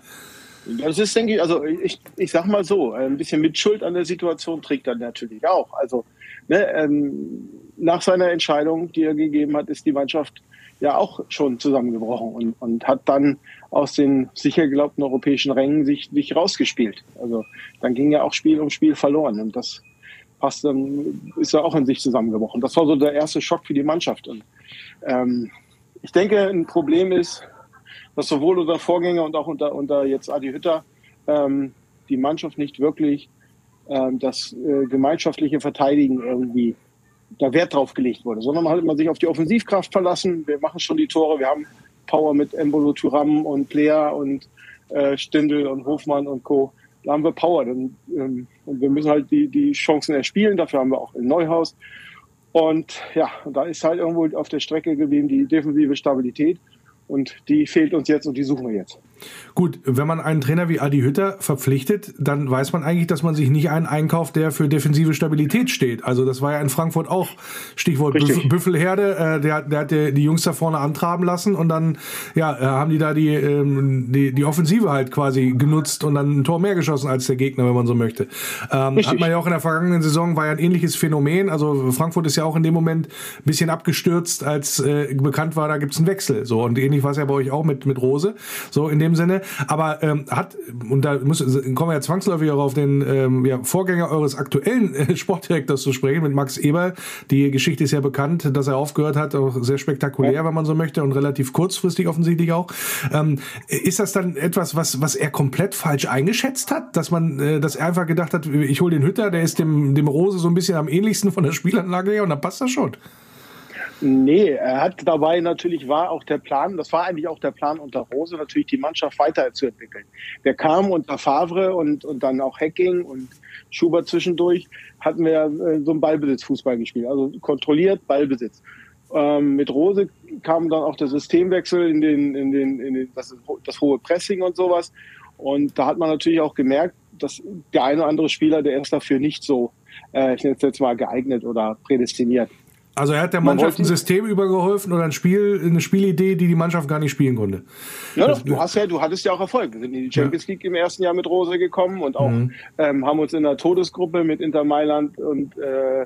F: Das ist, denke ich, also ich, ich sag mal so, ein bisschen Mitschuld an der Situation trägt er natürlich auch. Also ne, ähm, nach seiner Entscheidung, die er gegeben hat, ist die Mannschaft ja auch schon zusammengebrochen und, und hat dann aus den sicher geglaubten europäischen Rängen sich, sich rausgespielt. Also dann ging ja auch Spiel um Spiel verloren und das passt dann, ist ja auch in sich zusammengebrochen. Das war so der erste Schock für die Mannschaft. Und ähm, ich denke, ein Problem ist, dass sowohl unser Vorgänger und auch unter, unter jetzt Adi Hütter ähm, die Mannschaft nicht wirklich ähm, das äh, gemeinschaftliche Verteidigen irgendwie da Wert drauf gelegt wurde, sondern man hat man sich auf die Offensivkraft verlassen. Wir machen schon die Tore, wir haben Power mit Embolo Turam und Player und äh, Stindl und Hofmann und Co. Da haben wir Power. Dann, ähm, und wir müssen halt die, die Chancen erspielen. Dafür haben wir auch in Neuhaus. Und ja, da ist halt irgendwo auf der Strecke geblieben die defensive Stabilität. Und die fehlt uns jetzt und die suchen wir jetzt.
A: Gut, wenn man einen Trainer wie Adi Hütter verpflichtet, dann weiß man eigentlich, dass man sich nicht einen einkauft, der für defensive Stabilität steht. Also das war ja in Frankfurt auch Stichwort Richtig. Büffelherde. Äh, der, der hat die, die Jungs da vorne antraben lassen und dann ja, äh, haben die da die, ähm, die, die Offensive halt quasi genutzt und dann ein Tor mehr geschossen als der Gegner, wenn man so möchte. Ähm, hat man ja auch in der vergangenen Saison, war ja ein ähnliches Phänomen. Also Frankfurt ist ja auch in dem Moment ein bisschen abgestürzt, als äh, bekannt war, da gibt's einen Wechsel. So Und ähnlich war es ja bei euch auch mit, mit Rose. So in dem dem Sinne. Aber ähm, hat, und da muss, kommen wir ja zwangsläufig auch auf den ähm, ja, Vorgänger eures aktuellen äh, Sportdirektors zu sprechen, mit Max Eber. Die Geschichte ist ja bekannt, dass er aufgehört hat, auch sehr spektakulär, ja. wenn man so möchte, und relativ kurzfristig offensichtlich auch. Ähm, ist das dann etwas, was, was er komplett falsch eingeschätzt hat? Dass man, äh, dass er einfach gedacht hat, ich hole den Hütter, der ist dem, dem Rose so ein bisschen am ähnlichsten von der Spielanlage her und dann passt das schon.
F: Nee, er hat dabei natürlich war auch der Plan, das war eigentlich auch der Plan unter Rose, natürlich die Mannschaft weiterzuentwickeln. Der kam unter Favre und, und dann auch Hacking und Schubert zwischendurch, hatten wir äh, so einen Ballbesitzfußball gespielt, also kontrolliert Ballbesitz. Ähm, mit Rose kam dann auch der Systemwechsel in den, in den, in den das, das hohe Pressing und sowas. Und da hat man natürlich auch gemerkt, dass der eine oder andere Spieler, der ist dafür nicht so, äh, ich nenne es jetzt mal geeignet oder prädestiniert.
A: Also er hat der Mannschaft ein System übergeholfen oder ein Spiel, eine Spielidee, die die Mannschaft gar nicht spielen konnte.
F: Ja, doch, du hast ja, du hattest ja auch Erfolg. Wir sind in die Champions League im ersten Jahr mit Rose gekommen und auch mhm. ähm, haben uns in der Todesgruppe mit Inter Mailand und äh, äh,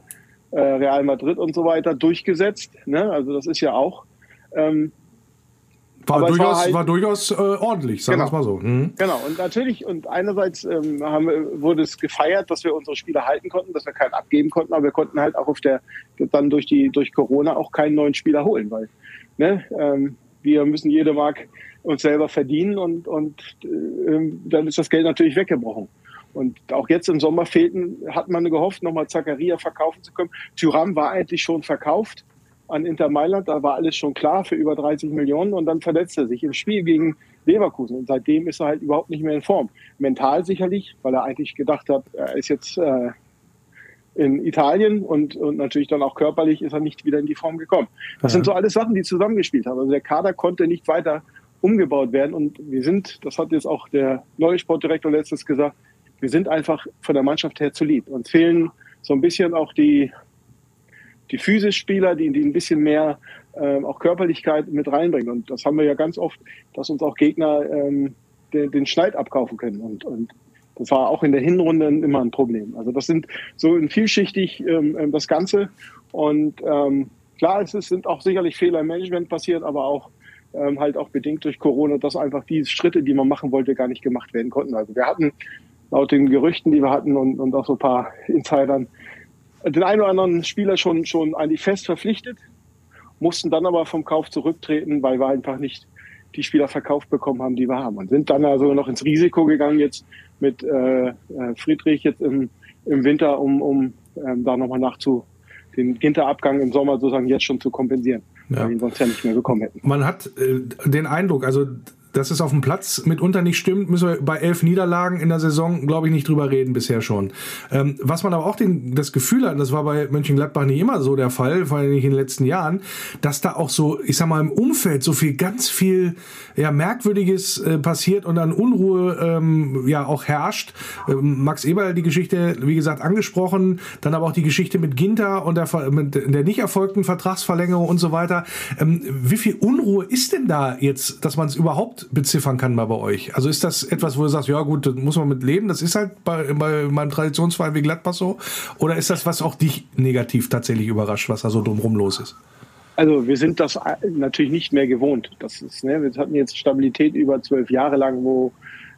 F: Real Madrid und so weiter durchgesetzt. Ne? Also das ist ja auch ähm,
A: war durchaus, war, halt, war durchaus äh, ordentlich, sagen genau, wir es mal so. Mhm.
F: Genau, und natürlich, und einerseits ähm, haben, wurde es gefeiert, dass wir unsere Spieler halten konnten, dass wir keinen abgeben konnten, aber wir konnten halt auch auf der, dann durch die, durch Corona auch keinen neuen Spieler holen, weil ne, ähm, wir müssen jede Mark uns selber verdienen und, und äh, dann ist das Geld natürlich weggebrochen. Und auch jetzt im Sommer fehlten, hat man gehofft, nochmal Zacharia verkaufen zu können. Tyram war eigentlich schon verkauft an Inter Mailand, da war alles schon klar für über 30 Millionen und dann verletzt er sich im Spiel gegen Leverkusen und seitdem ist er halt überhaupt nicht mehr in Form. Mental sicherlich, weil er eigentlich gedacht hat, er ist jetzt äh, in Italien und, und natürlich dann auch körperlich ist er nicht wieder in die Form gekommen. Das ja. sind so alles Sachen, die zusammengespielt haben. Also der Kader konnte nicht weiter umgebaut werden und wir sind, das hat jetzt auch der neue Sportdirektor letztes gesagt, wir sind einfach von der Mannschaft her zu lieb. Uns fehlen so ein bisschen auch die, die Physis-Spieler, die, die ein bisschen mehr ähm, auch Körperlichkeit mit reinbringen. Und das haben wir ja ganz oft, dass uns auch Gegner ähm, den, den Schneid abkaufen können. Und, und das war auch in der Hinrunde immer ein Problem. Also das sind so ein vielschichtig ähm, ähm, das Ganze. Und ähm, klar, es ist, sind auch sicherlich Fehler im Management passiert, aber auch ähm, halt auch bedingt durch Corona, dass einfach die Schritte, die man machen wollte, gar nicht gemacht werden konnten. Also wir hatten laut den Gerüchten, die wir hatten und, und auch so ein paar Insidern, den einen oder anderen Spieler schon, schon eigentlich fest verpflichtet, mussten dann aber vom Kauf zurücktreten, weil wir einfach nicht die Spieler verkauft bekommen haben, die wir haben. Und sind dann also noch ins Risiko gegangen jetzt mit äh, äh Friedrich jetzt im, im Winter, um, um ähm, da nochmal nachzu, den Ginterabgang im Sommer sozusagen jetzt schon zu kompensieren, ja. weil wir ihn sonst ja nicht mehr bekommen hätten.
A: Man hat äh, den Eindruck, also dass es auf dem Platz mitunter nicht stimmt, müssen wir bei elf Niederlagen in der Saison, glaube ich, nicht drüber reden bisher schon. Ähm, was man aber auch den, das Gefühl hat, das war bei Mönchengladbach nicht immer so der Fall, vor allem nicht in den letzten Jahren, dass da auch so, ich sag mal, im Umfeld so viel, ganz viel ja, Merkwürdiges äh, passiert und dann Unruhe ähm, ja auch herrscht. Ähm, Max Eberl die Geschichte, wie gesagt, angesprochen, dann aber auch die Geschichte mit Ginter und der, mit der nicht erfolgten Vertragsverlängerung und so weiter. Ähm, wie viel Unruhe ist denn da jetzt, dass man es überhaupt beziffern kann mal bei euch? Also ist das etwas, wo du sagst, ja gut, das muss man mit leben, das ist halt bei, bei meinem Traditionsverein wie Gladbach so? Oder ist das, was auch dich negativ tatsächlich überrascht, was da so drumherum los ist?
F: Also wir sind das natürlich nicht mehr gewohnt. Das ist, ne, wir hatten jetzt Stabilität über zwölf Jahre lang, wo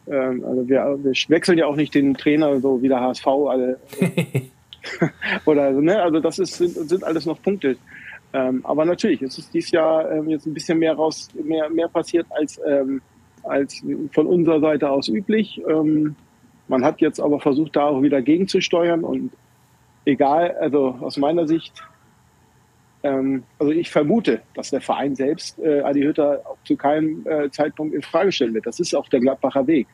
F: ähm, also wir, wir wechseln ja auch nicht den Trainer so wie der HSV alle. (laughs) (laughs) oder also, ne, also das ist, sind, sind alles noch Punkte. Ähm, aber natürlich, es ist dieses Jahr ähm, jetzt ein bisschen mehr raus, mehr, mehr passiert als, ähm, als von unserer Seite aus üblich. Ähm, man hat jetzt aber versucht, da auch wieder gegenzusteuern und egal, also aus meiner Sicht, ähm, also ich vermute, dass der Verein selbst äh, Adi Hütter auch zu keinem äh, Zeitpunkt in Frage stellen wird. Das ist auch der Gladbacher Weg.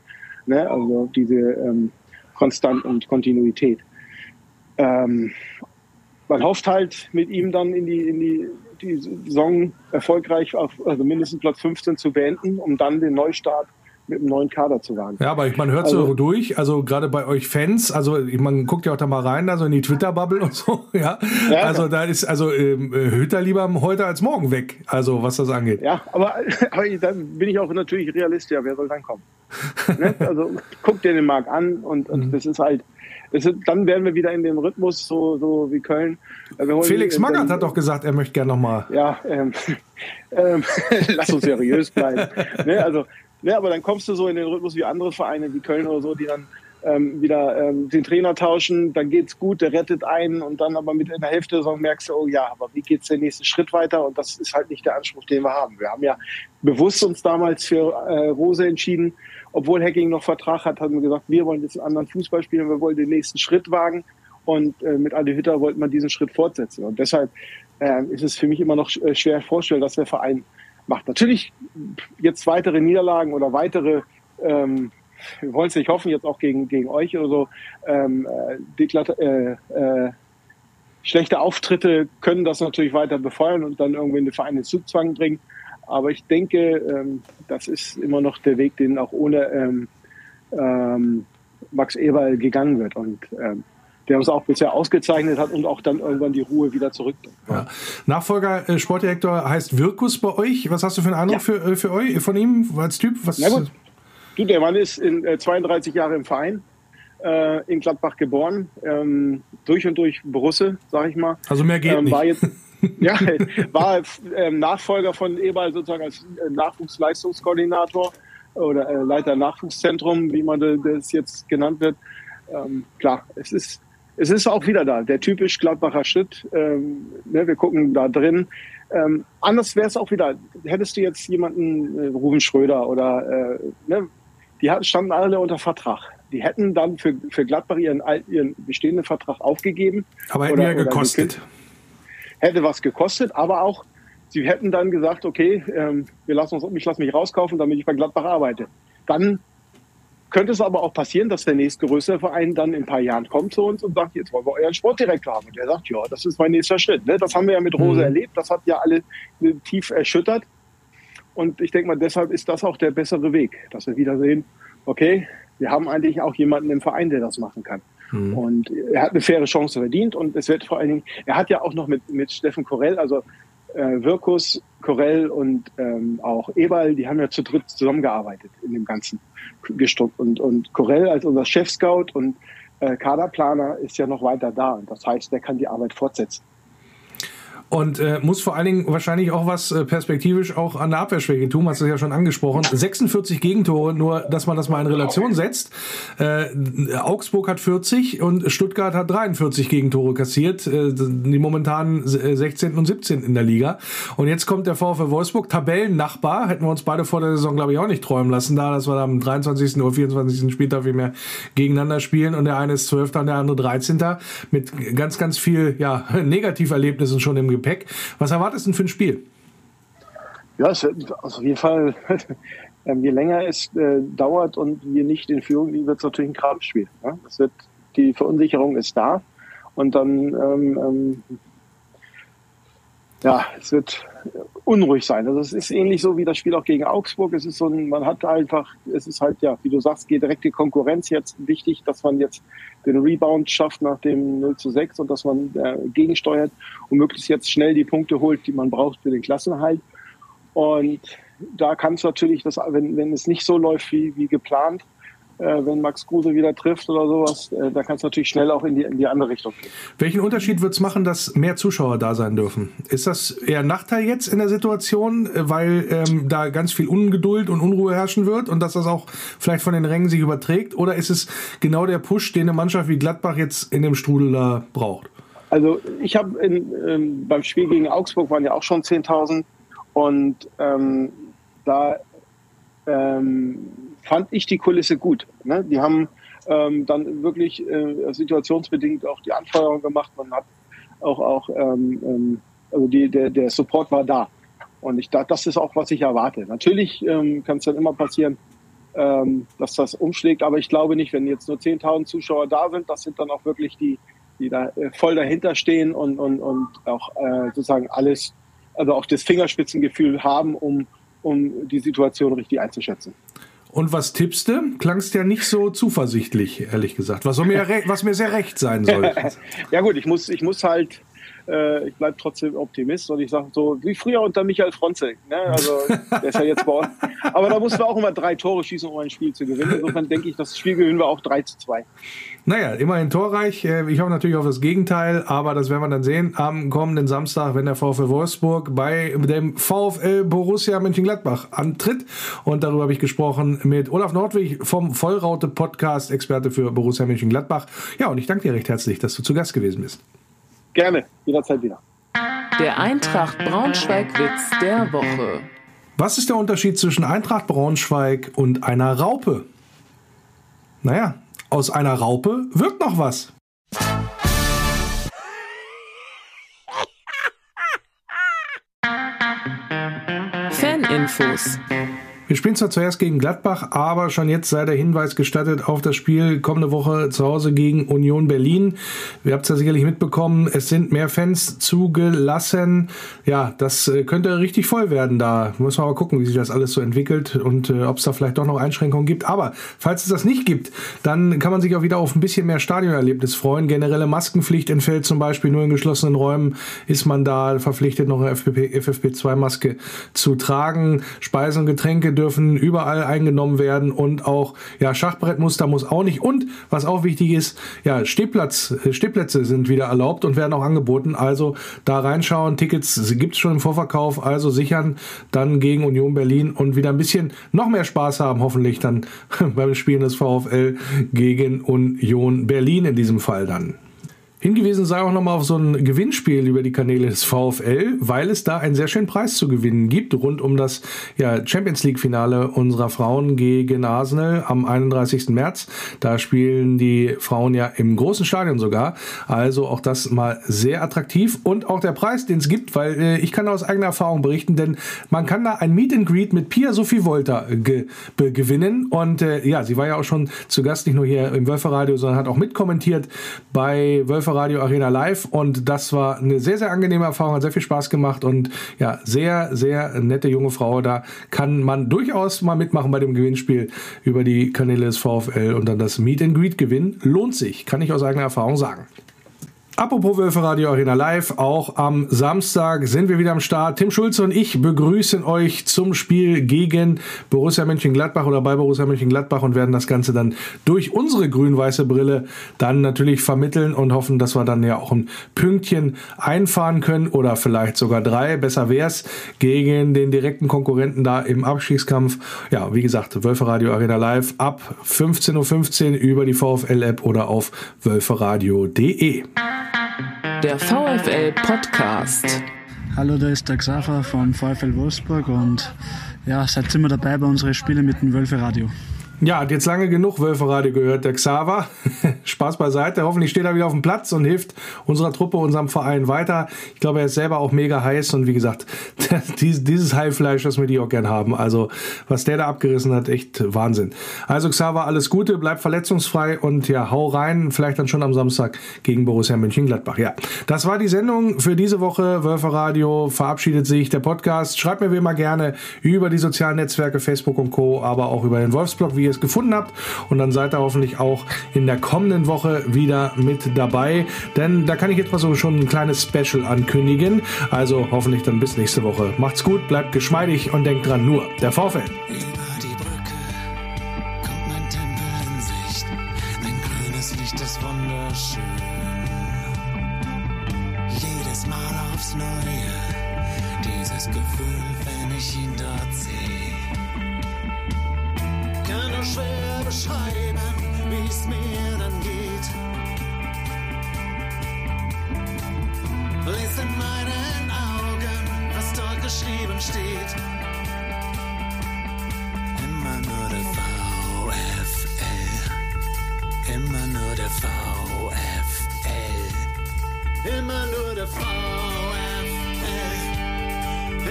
F: Ne? Also diese ähm, Konstant und Kontinuität. Ähm, man hofft halt mit ihm dann in die, in die, die Saison erfolgreich auf also mindestens Platz 15 zu beenden, um dann den Neustart mit einem neuen Kader zu wagen.
A: Ja, aber man hört also, so durch, also gerade bei euch Fans, also man guckt ja auch da mal rein, da so in die Twitter-Bubble und so, (laughs) ja. ja also da ist also ähm, Hütter lieber heute als morgen weg, also was das angeht.
F: Ja, aber, (laughs) aber dann bin ich auch natürlich Realist, ja, wer soll dann kommen? ne? Also guck dir den Markt an und, und mhm. das ist halt, ist, dann werden wir wieder in dem Rhythmus, so, so wie Köln.
A: Felix Magath hat doch gesagt, er möchte gerne nochmal.
F: Ja, ähm, (laughs) ähm, (laughs) lass uns seriös bleiben. ne, also, ne, aber dann kommst du so in den Rhythmus wie andere Vereine, wie Köln oder so, die dann ähm, wieder ähm, den Trainer tauschen, dann geht's gut, der rettet einen und dann aber mit in der Hälfte der Saison merkst du, oh ja, aber wie geht's der nächste Schritt weiter? Und das ist halt nicht der Anspruch, den wir haben. Wir haben ja bewusst uns damals für äh, Rose entschieden, obwohl Hacking noch Vertrag hat, haben wir gesagt, wir wollen jetzt einen anderen Fußball spielen, wir wollen den nächsten Schritt wagen. Und äh, mit Adi Hütter wollte man diesen Schritt fortsetzen. Und deshalb äh, ist es für mich immer noch äh, schwer vorstellen, dass der Verein macht. Natürlich jetzt weitere Niederlagen oder weitere, ähm, wir wollen es nicht hoffen, jetzt auch gegen, gegen euch oder so, ähm, äh, äh, schlechte Auftritte können das natürlich weiter befeuern und dann irgendwie den Verein in Zugzwang bringen. Aber ich denke, ähm, das ist immer noch der Weg, den auch ohne ähm, ähm, Max Eberl gegangen wird. Und ähm, der uns auch bisher ausgezeichnet hat und auch dann irgendwann die Ruhe wieder zurückbringt.
A: Ja. Nachfolger äh, Sportdirektor heißt Wirkus bei euch. Was hast du für einen Eindruck ja. für, äh, für euch, von ihm als Typ? Was
F: Na gut. Du, der Mann ist in äh, 32 Jahre im Verein, äh, in Gladbach geboren, ähm, durch und durch Borusse, sag ich mal.
A: Also mehr geht ähm, nicht.
F: Jetzt, (laughs) ja, war ähm, Nachfolger von Eberl sozusagen als äh, Nachwuchsleistungskoordinator oder äh, Leiter Nachwuchszentrum, wie man das jetzt genannt wird. Ähm, klar, es ist es ist auch wieder da, der typisch Gladbacher Schritt. Ähm, ne, wir gucken da drin. Ähm, anders wäre es auch wieder, hättest du jetzt jemanden, äh, Ruben Schröder oder, äh, ne, die hatten, standen alle unter Vertrag. Die hätten dann für, für Gladbach ihren, ihren bestehenden Vertrag aufgegeben.
A: Aber hätte ja gekostet.
F: Hätte was gekostet, aber auch, sie hätten dann gesagt, okay, ähm, wir lassen uns, ich lasse mich rauskaufen, damit ich bei Gladbach arbeite. Dann könnte es aber auch passieren, dass der nächstgrößere Verein dann in ein paar Jahren kommt zu uns und sagt, jetzt wollen wir euren Sportdirektor haben. Und der sagt, ja, das ist mein nächster Schritt. Ne? Das haben wir ja mit Rose mhm. erlebt. Das hat ja alle tief erschüttert. Und ich denke mal, deshalb ist das auch der bessere Weg, dass wir wieder sehen, okay, wir haben eigentlich auch jemanden im Verein, der das machen kann. Mhm. Und er hat eine faire Chance verdient und es wird vor allen Dingen, er hat ja auch noch mit, mit Steffen Korell, also äh, Wirkus, Korell und ähm, auch Eberl, die haben ja zu dritt zusammengearbeitet in dem ganzen Gestruck. Und, und Korell als unser Chef-Scout und äh, Kaderplaner ist ja noch weiter da. Und das heißt, der kann die Arbeit fortsetzen
A: und äh, muss vor allen Dingen wahrscheinlich auch was äh, perspektivisch auch an der Abwehrschwäche tun, hast du ja schon angesprochen. 46 Gegentore, nur dass man das mal in Relation setzt. Äh, Augsburg hat 40 und Stuttgart hat 43 Gegentore kassiert, äh, die momentanen 16. Äh, und 17. in der Liga. Und jetzt kommt der VfL Wolfsburg, Tabellennachbar, hätten wir uns beide vor der Saison, glaube ich, auch nicht träumen lassen, da, dass wir am 23. oder 24. Spieltag viel mehr gegeneinander spielen und der eine ist 12. und der andere 13. mit ganz, ganz viel ja, (laughs) Negativerlebnissen schon im Gepäck. Was erwartest du denn für ein Spiel?
F: Ja, es wird auf jeden Fall, (laughs) ähm, je länger es äh, dauert und wir nicht in Führung liegen, wird es natürlich ein Krampfspiel. Ne? Es wird, die Verunsicherung ist da und dann ähm, ähm, ja, es wird unruhig sein. Also es ist ähnlich so wie das Spiel auch gegen Augsburg. Es ist so ein, man hat einfach, es ist halt, ja, wie du sagst, geht direkte Konkurrenz jetzt wichtig, dass man jetzt den Rebound schafft nach dem 0 zu 6 und dass man äh, gegensteuert und möglichst jetzt schnell die Punkte holt, die man braucht für den Klassenhalt. Und da kann es natürlich, das, wenn, wenn es nicht so läuft wie, wie geplant, wenn Max Kruse wieder trifft oder sowas, äh, da kann es natürlich schnell auch in die, in die andere Richtung gehen.
A: Welchen Unterschied wird es machen, dass mehr Zuschauer da sein dürfen? Ist das eher ein Nachteil jetzt in der Situation, äh, weil ähm, da ganz viel Ungeduld und Unruhe herrschen wird und dass das auch vielleicht von den Rängen sich überträgt? Oder ist es genau der Push, den eine Mannschaft wie Gladbach jetzt in dem Strudel da braucht?
F: Also ich habe ähm, beim Spiel gegen Augsburg waren ja auch schon 10.000 und ähm, da ähm, fand ich die Kulisse gut. Ne? Die haben ähm, dann wirklich äh, situationsbedingt auch die Anfeuerung gemacht. Man hat auch, auch ähm, ähm, also die, der, der Support war da. Und ich dachte, das ist auch, was ich erwarte. Natürlich ähm, kann es dann immer passieren, ähm, dass das umschlägt, aber ich glaube nicht, wenn jetzt nur 10.000 Zuschauer da sind, das sind dann auch wirklich die, die da äh, voll dahinter stehen und, und, und auch äh, sozusagen alles, also auch das Fingerspitzengefühl haben, um, um die Situation richtig einzuschätzen.
A: Und was tippst du? Klangst ja nicht so zuversichtlich, ehrlich gesagt. Was, mir, (laughs) was mir sehr recht sein soll. (laughs)
F: ja gut, ich muss, ich muss halt, äh, ich bleibe trotzdem Optimist und ich sage so, wie früher unter Michael Fronzek. Ne? Also der ist ja jetzt bei uns. Aber da mussten wir auch immer drei Tore schießen, um ein Spiel zu gewinnen. Insofern denke ich, das Spiel gewinnen wir auch 3 zu 2.
A: Naja, immerhin torreich. Äh, ich hoffe natürlich auf das Gegenteil, aber das werden wir dann sehen am kommenden Samstag, wenn der VfL Wolfsburg bei dem VfL Borussia Mönchengladbach antritt. Und darüber habe ich gesprochen mit Olaf Nordwig vom Vollraute Podcast, Experte für Borussia Mönchengladbach. Ja, und ich danke dir recht herzlich, dass du zu Gast gewesen bist.
F: Gerne, jederzeit wieder.
B: Der Eintracht Braunschweig-Witz der Woche.
A: Was ist der Unterschied zwischen Eintracht Braunschweig und einer Raupe? Naja, aus einer Raupe wird noch was.
B: Faninfos
A: Wir spielen zwar zuerst gegen Gladbach, aber schon jetzt sei der Hinweis gestattet auf das Spiel kommende Woche zu Hause gegen Union Berlin. Ihr habt es ja sicherlich mitbekommen, es sind mehr Fans zugelassen. Ja, das äh, könnte richtig voll werden da. Muss man mal gucken, wie sich das alles so entwickelt und äh, ob es da vielleicht doch noch Einschränkungen gibt. Aber falls es das nicht gibt, dann kann man sich auch wieder auf ein bisschen mehr Stadionerlebnis freuen. Generelle Maskenpflicht entfällt zum Beispiel nur in geschlossenen Räumen. Ist man da verpflichtet, noch eine FFP2-Maske zu tragen. Speisen und Getränke dürfen überall eingenommen werden und auch ja, Schachbrettmuster muss auch nicht. Und was auch wichtig ist, ja, Stehplatz, äh, Stehplätze sind wieder erlaubt und werden auch angeboten. Also da reinschauen, Tickets gibt es schon im Vorverkauf, also sichern dann gegen Union Berlin und wieder ein bisschen noch mehr Spaß haben, hoffentlich dann (laughs) beim Spielen des VfL gegen Union Berlin in diesem Fall dann. Hingewiesen sei auch nochmal auf so ein Gewinnspiel über die Kanäle des VfL, weil es da einen sehr schönen Preis zu gewinnen gibt, rund um das ja, Champions League-Finale unserer Frauen gegen Arsenal am 31. März. Da spielen die Frauen ja im großen Stadion sogar. Also auch das mal sehr attraktiv. Und auch der Preis, den es gibt, weil äh, ich kann aus eigener Erfahrung berichten, denn man kann da ein Meet and Greet mit Pia Sophie Wolter ge gewinnen. Und äh, ja, sie war ja auch schon zu Gast, nicht nur hier im Wölferradio, sondern hat auch mitkommentiert bei Wölfer Radio Arena Live und das war eine sehr, sehr angenehme Erfahrung, hat sehr viel Spaß gemacht und ja, sehr, sehr nette junge Frau. Da kann man durchaus mal mitmachen bei dem Gewinnspiel über die Kanäle des VfL und dann das Meet and Greet gewinnen. Lohnt sich, kann ich aus eigener Erfahrung sagen. Apropos Wölfe Radio Arena Live, auch am Samstag sind wir wieder am Start. Tim Schulze und ich begrüßen euch zum Spiel gegen Borussia Mönchengladbach oder bei Borussia Mönchengladbach und werden das Ganze dann durch unsere grün-weiße Brille dann natürlich vermitteln und hoffen, dass wir dann ja auch ein Pünktchen einfahren können oder vielleicht sogar drei. Besser wär's gegen den direkten Konkurrenten da im Abstiegskampf. Ja, wie gesagt, Wölfe Radio Arena Live ab 15.15 .15 Uhr über die VfL-App oder auf wölferadio.de.
B: Der VfL Podcast.
G: Hallo, da ist der Xaver von VfL Wolfsburg und ja, seid immer dabei bei unseren Spielen mit dem Wölfe Radio.
A: Ja, hat jetzt lange genug Wölferadio gehört, der Xaver. (laughs) Spaß beiseite. Hoffentlich steht er wieder auf dem Platz und hilft unserer Truppe, unserem Verein weiter. Ich glaube, er ist selber auch mega heiß und wie gesagt, (laughs) dieses Heilfleisch, das wir die auch gern haben. Also, was der da abgerissen hat, echt Wahnsinn. Also, Xaver, alles Gute, bleib verletzungsfrei und ja, hau rein. Vielleicht dann schon am Samstag gegen Borussia Mönchengladbach. Ja, das war die Sendung für diese Woche. Wölferadio verabschiedet sich. Der Podcast. Schreibt mir wie immer gerne über die sozialen Netzwerke, Facebook und Co., aber auch über den Wolfsblog, wie ihr es gefunden habt. Und dann seid ihr hoffentlich auch in der kommenden Woche wieder mit dabei. Denn da kann ich jetzt mal so schon ein kleines Special ankündigen. Also hoffentlich dann bis nächste Woche. Macht's gut, bleibt geschmeidig und denkt dran, nur der VfL.
H: Geschrieben steht. Immer nur der VfL. Immer nur der VfL. Immer nur der VfL.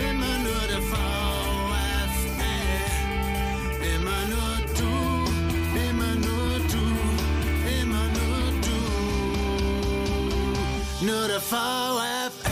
H: Immer nur der VfL. Immer nur du. Immer nur du. Immer nur du. Nur der VfL.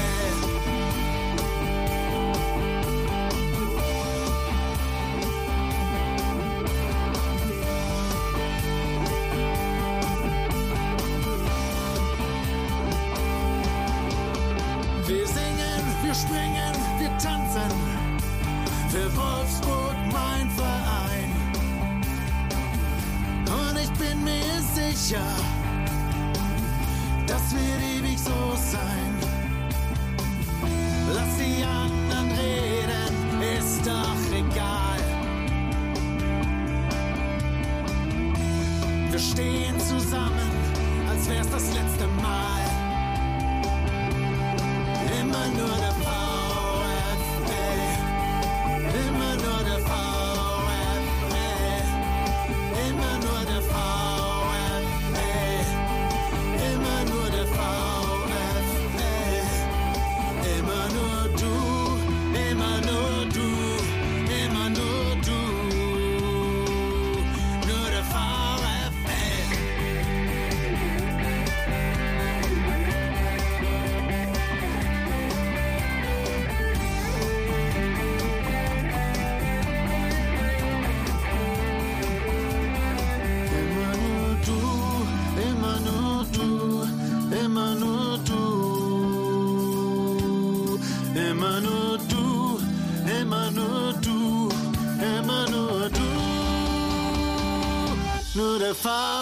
H: Nur der VfL.